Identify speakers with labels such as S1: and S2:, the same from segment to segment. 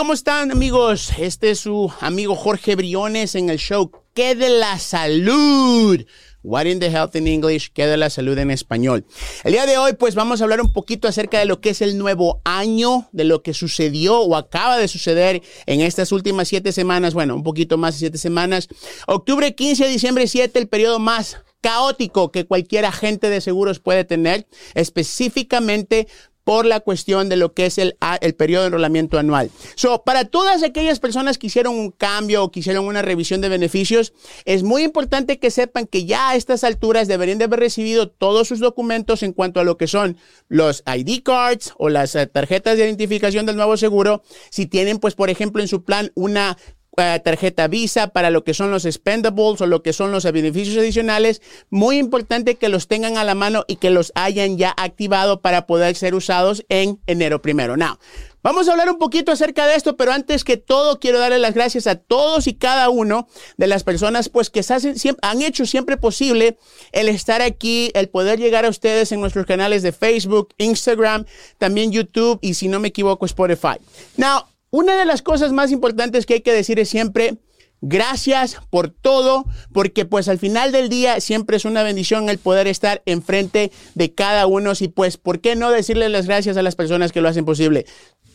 S1: ¿cómo están amigos? Este es su amigo Jorge Briones en el show ¿Qué de la salud? What in the Health in English, ¿qué de la salud en español? El día de hoy pues vamos a hablar un poquito acerca de lo que es el nuevo año, de lo que sucedió o acaba de suceder en estas últimas siete semanas, bueno, un poquito más de siete semanas. Octubre 15 a diciembre 7, el periodo más caótico que cualquier agente de seguros puede tener, específicamente por la cuestión de lo que es el, el periodo de enrolamiento anual. So, para todas aquellas personas que hicieron un cambio o que hicieron una revisión de beneficios, es muy importante que sepan que ya a estas alturas deberían de haber recibido todos sus documentos en cuanto a lo que son los ID cards o las eh, tarjetas de identificación del nuevo seguro. Si tienen, pues, por ejemplo, en su plan una eh, tarjeta Visa para lo que son los spendables o lo que son los beneficios adicionales. Muy importante que los tengan a la mano y que los hayan ya activado para poder ser usados en enero primero. Now, Vamos a hablar un poquito acerca de esto, pero antes que todo quiero darle las gracias a todos y cada uno de las personas pues que hacen, siempre, han hecho siempre posible el estar aquí, el poder llegar a ustedes en nuestros canales de Facebook, Instagram, también YouTube y si no me equivoco Spotify. Now, una de las cosas más importantes que hay que decir es siempre, gracias por todo, porque pues al final del día siempre es una bendición el poder estar enfrente de cada uno y pues, ¿por qué no decirle las gracias a las personas que lo hacen posible?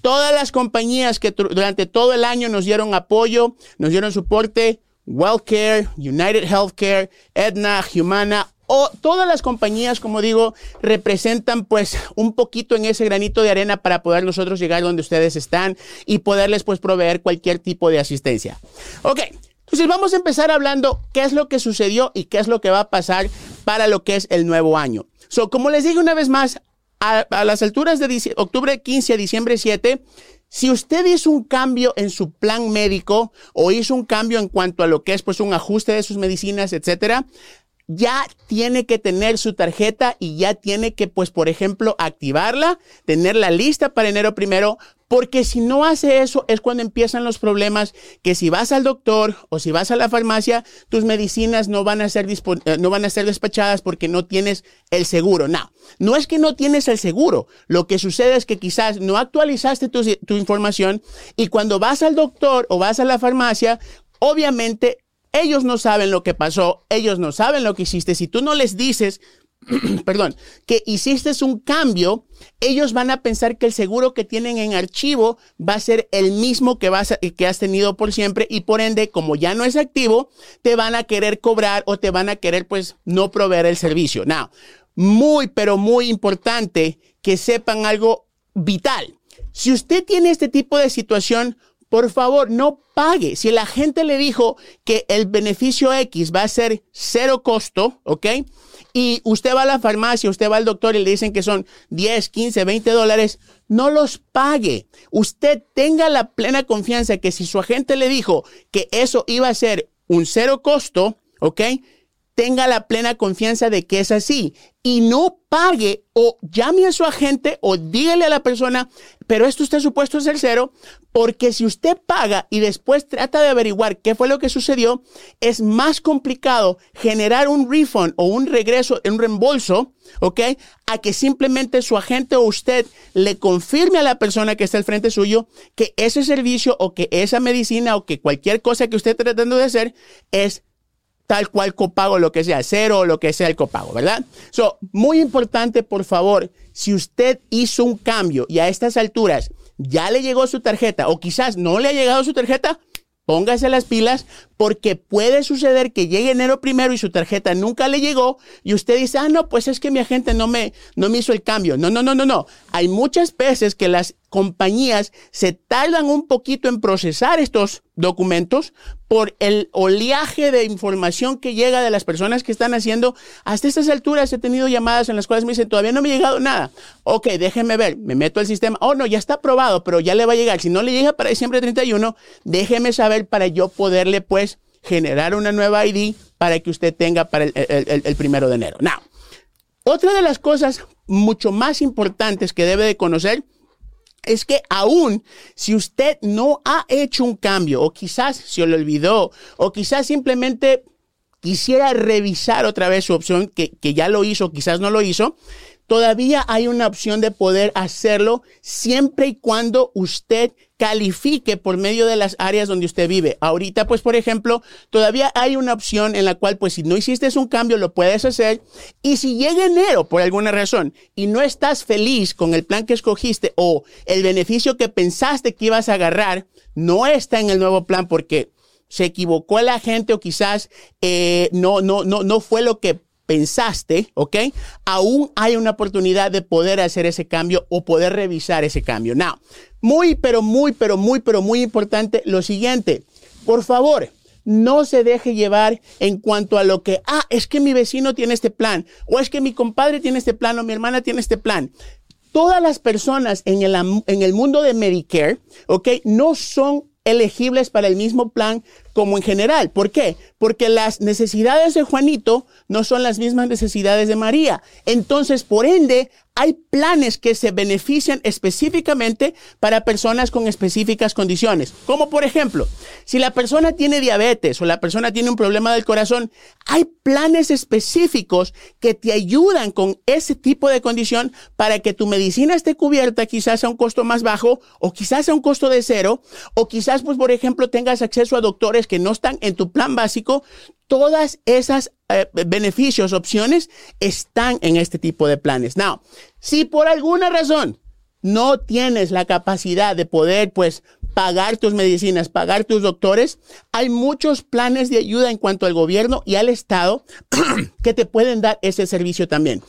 S1: Todas las compañías que durante todo el año nos dieron apoyo, nos dieron soporte, WellCare, United Healthcare, Edna, Humana, o todas las compañías, como digo, representan pues un poquito en ese granito de arena para poder nosotros llegar donde ustedes están y poderles pues proveer cualquier tipo de asistencia. Ok, entonces vamos a empezar hablando qué es lo que sucedió y qué es lo que va a pasar para lo que es el nuevo año. So, como les digo una vez más, a, las alturas de octubre 15 a diciembre 7, si usted hizo un cambio en su plan médico o hizo un cambio en cuanto a lo que es pues un ajuste de sus medicinas, etcétera, ya tiene que tener su tarjeta y ya tiene que, pues, por ejemplo, activarla, tenerla lista para enero primero, porque si no hace eso es cuando empiezan los problemas que si vas al doctor o si vas a la farmacia, tus medicinas no van a ser, eh, no van a ser despachadas porque no tienes el seguro. No, no es que no tienes el seguro. Lo que sucede es que quizás no actualizaste tu, tu información y cuando vas al doctor o vas a la farmacia, obviamente ellos no saben lo que pasó, ellos no saben lo que hiciste. Si tú no les dices, perdón, que hiciste un cambio, ellos van a pensar que el seguro que tienen en archivo va a ser el mismo que, vas que has tenido por siempre y por ende, como ya no es activo, te van a querer cobrar o te van a querer pues no proveer el servicio. Now, muy, pero muy importante que sepan algo vital. Si usted tiene este tipo de situación, por favor, no pague. Si la gente le dijo que el beneficio X va a ser cero costo, ¿ok? Y usted va a la farmacia, usted va al doctor y le dicen que son 10, 15, 20 dólares, no los pague. Usted tenga la plena confianza que si su agente le dijo que eso iba a ser un cero costo, ¿ok? Tenga la plena confianza de que es así y no pague o llame a su agente o dígale a la persona, pero esto está supuesto a ser cero, porque si usted paga y después trata de averiguar qué fue lo que sucedió, es más complicado generar un refund o un regreso, un reembolso, ¿ok? A que simplemente su agente o usted le confirme a la persona que está al frente suyo que ese servicio o que esa medicina o que cualquier cosa que usted esté tratando de hacer es tal cual copago, lo que sea, cero o lo que sea el copago, ¿verdad? So, muy importante, por favor, si usted hizo un cambio y a estas alturas ya le llegó su tarjeta o quizás no le ha llegado su tarjeta, póngase las pilas porque puede suceder que llegue enero primero y su tarjeta nunca le llegó y usted dice, ah, no, pues es que mi agente no me, no me hizo el cambio. No, no, no, no, no. Hay muchas veces que las compañías se tardan un poquito en procesar estos documentos por el oleaje de información que llega de las personas que están haciendo. Hasta estas alturas he tenido llamadas en las cuales me dicen, todavía no me ha llegado nada. Ok, déjeme ver, me meto al sistema. Oh, no, ya está aprobado, pero ya le va a llegar. Si no le llega para diciembre 31, déjeme saber para yo poderle pues generar una nueva ID para que usted tenga para el, primero de enero. Now, otra de las cosas mucho más importantes que debe de conocer es que aún si usted no ha hecho un cambio o quizás se lo olvidó o quizás simplemente quisiera revisar otra vez su opción que, que ya lo hizo, quizás no lo hizo, todavía hay una opción de poder hacerlo siempre y cuando usted califique por medio de las áreas donde usted vive. Ahorita, pues, por ejemplo, todavía hay una opción en la cual, pues, si no hiciste un cambio, lo puedes hacer. Y si llega enero, por alguna razón, y no estás feliz con el plan que escogiste o el beneficio que pensaste que ibas a agarrar, no está en el nuevo plan porque se equivocó la gente o quizás eh, no, no, no, no fue lo que pensaste, ¿ok? Aún hay una oportunidad de poder hacer ese cambio o poder revisar ese cambio. Now, muy, pero muy, pero muy, pero muy importante lo siguiente. Por favor, no se deje llevar en cuanto a lo que, ah, es que mi vecino tiene este plan, o es que mi compadre tiene este plan, o mi hermana tiene este plan. Todas las personas en el, en el mundo de Medicare, ¿ok? No son elegibles para el mismo plan como en general. ¿Por qué? Porque las necesidades de Juanito no son las mismas necesidades de María. Entonces, por ende, hay planes que se benefician específicamente para personas con específicas condiciones. Como por ejemplo, si la persona tiene diabetes o la persona tiene un problema del corazón, hay planes específicos que te ayudan con ese tipo de condición para que tu medicina esté cubierta quizás a un costo más bajo o quizás a un costo de cero o quizás pues por ejemplo tengas acceso a doctores que no están en tu plan básico todas esas eh, beneficios, opciones están en este tipo de planes. Now, si por alguna razón no tienes la capacidad de poder, pues, pagar tus medicinas, pagar tus doctores, hay muchos planes de ayuda en cuanto al gobierno y al Estado que te pueden dar ese servicio también.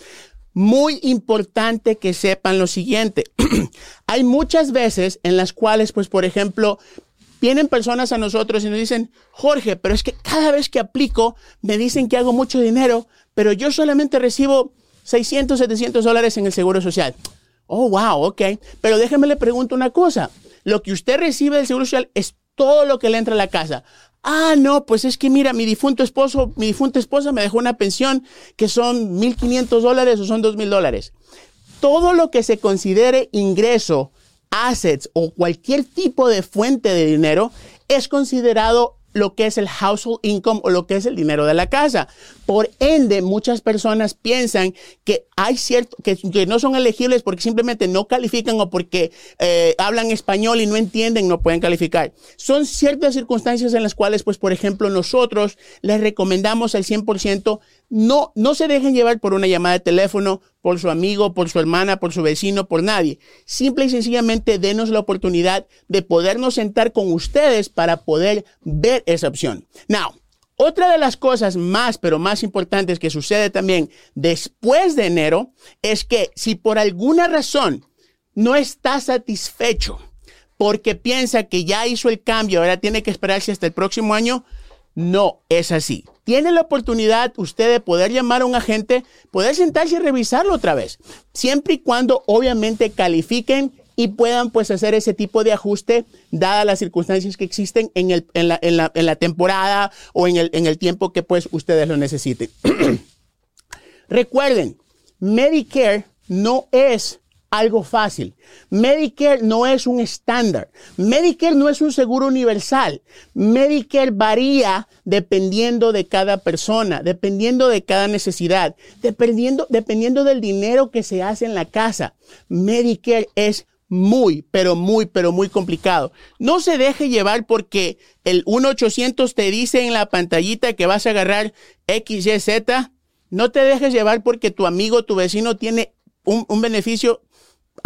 S1: Muy importante que sepan lo siguiente. hay muchas veces en las cuales, pues, por ejemplo, vienen personas a nosotros y nos dicen, Jorge, pero es que cada vez que aplico me dicen que hago mucho dinero, pero yo solamente recibo 600, 700 dólares en el Seguro Social. Oh, wow, ok. Pero déjeme le pregunto una cosa. Lo que usted recibe del Seguro Social es todo lo que le entra a la casa. Ah, no, pues es que mira, mi difunto esposo, mi difunta esposa me dejó una pensión que son 1.500 dólares o son 2.000 dólares. Todo lo que se considere ingreso assets o cualquier tipo de fuente de dinero es considerado lo que es el household income o lo que es el dinero de la casa. Por ende, muchas personas piensan que hay cierto, que, no son elegibles porque simplemente no califican o porque eh, hablan español y no entienden, no pueden calificar. Son ciertas circunstancias en las cuales, pues, por ejemplo, nosotros les recomendamos al 100% no, no se dejen llevar por una llamada de teléfono, por su amigo, por su hermana, por su vecino, por nadie. Simple y sencillamente denos la oportunidad de podernos sentar con ustedes para poder ver esa opción. Now, otra de las cosas más, pero más importantes que sucede también después de enero es que si por alguna razón no está satisfecho porque piensa que ya hizo el cambio, ahora tiene que esperarse hasta el próximo año, no es así. Tiene la oportunidad usted de poder llamar a un agente, poder sentarse y revisarlo otra vez, siempre y cuando obviamente califiquen y puedan pues hacer ese tipo de ajuste dadas las circunstancias que existen en, el, en, la, en, la, en la, temporada o en el, en el tiempo que pues ustedes lo necesiten. Recuerden, Medicare no es algo fácil. Medicare no es un estándar. Medicare no es un seguro universal. Medicare varía dependiendo de cada persona, dependiendo de cada necesidad, dependiendo, dependiendo del dinero que se hace en la casa. Medicare es muy, pero muy, pero muy complicado. No se deje llevar porque el 1-800 te dice en la pantallita que vas a agarrar XYZ. No te dejes llevar porque tu amigo, tu vecino tiene un, un beneficio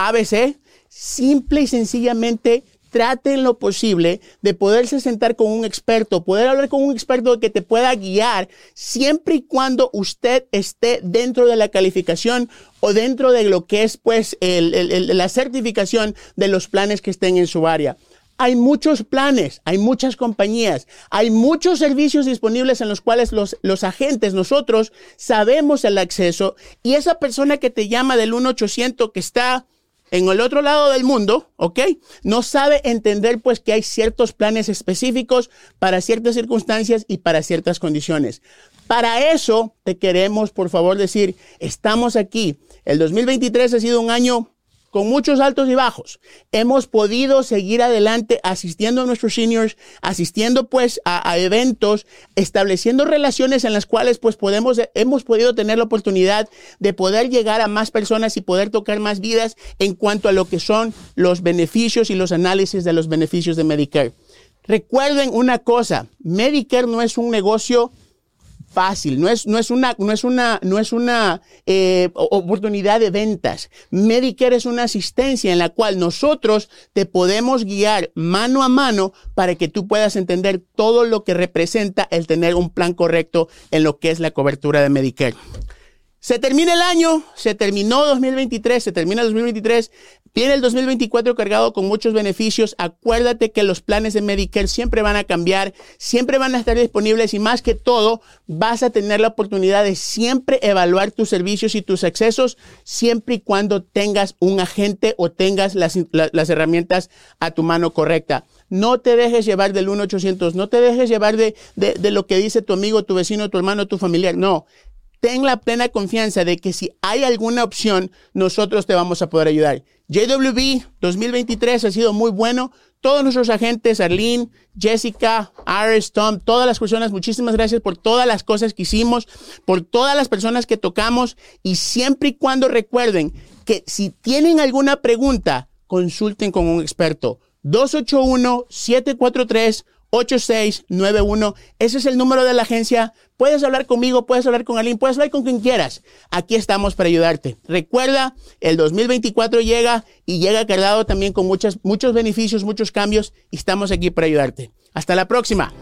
S1: ABC, simple y sencillamente traten lo posible de poderse sentar con un experto, poder hablar con un experto que te pueda guiar siempre y cuando usted esté dentro de la calificación o dentro de lo que es pues la certificación de los planes que estén en su área. Hay muchos planes, hay muchas compañías, hay muchos servicios disponibles en los cuales los, los agentes, nosotros sabemos el acceso y esa persona que te llama del 1-800 que está en el otro lado del mundo, ¿ok? No sabe entender pues que hay ciertos planes específicos para ciertas circunstancias y para ciertas condiciones. Para eso te queremos, por favor, decir, estamos aquí. El 2023 ha sido un año con muchos altos y bajos, hemos podido seguir adelante asistiendo a nuestros seniors, asistiendo pues a, eventos, estableciendo relaciones en las cuales pues podemos, hemos podido tener la oportunidad de poder llegar a más personas y poder tocar más vidas en cuanto a lo que son los beneficios y los análisis de los beneficios de Medicare. Recuerden una cosa, Medicare no es un negocio fácil, no es, no es una, no es una, no es una eh, oportunidad de ventas. Medicare es una asistencia en la cual nosotros te podemos guiar mano a mano para que tú puedas entender todo lo que representa el tener un plan correcto en lo que es la cobertura de Medicare. Se termina el año, se terminó 2023, se termina 2023, viene el 2024 cargado con muchos beneficios. Acuérdate que los planes de Medicare siempre van a cambiar, siempre van a estar disponibles y más que todo vas a tener la oportunidad de siempre evaluar tus servicios y tus accesos siempre y cuando tengas un agente o tengas las, herramientas a tu mano correcta. No te dejes llevar del 1-800, no te dejes llevar de, de, lo que dice tu amigo, tu vecino, tu hermano, tu familiar. No, ten la plena confianza de que si hay alguna opción, nosotros te vamos a poder ayudar. JWB 2023 ha sido muy bueno. Todos nuestros agentes, Arlene, Jessica, Iris, Tom, todas las personas, muchísimas gracias por todas las cosas que hicimos, por todas las personas que tocamos y siempre y cuando recuerden que si tienen alguna pregunta, consulten con un experto. 281 743 8691. Ese es el número de la agencia. Puedes hablar conmigo, puedes hablar con alguien, puedes hablar con quien quieras. Aquí estamos para ayudarte. Recuerda, el 2024 llega y llega cargado también con muchos, muchos beneficios, muchos cambios y estamos aquí para ayudarte. Hasta la próxima.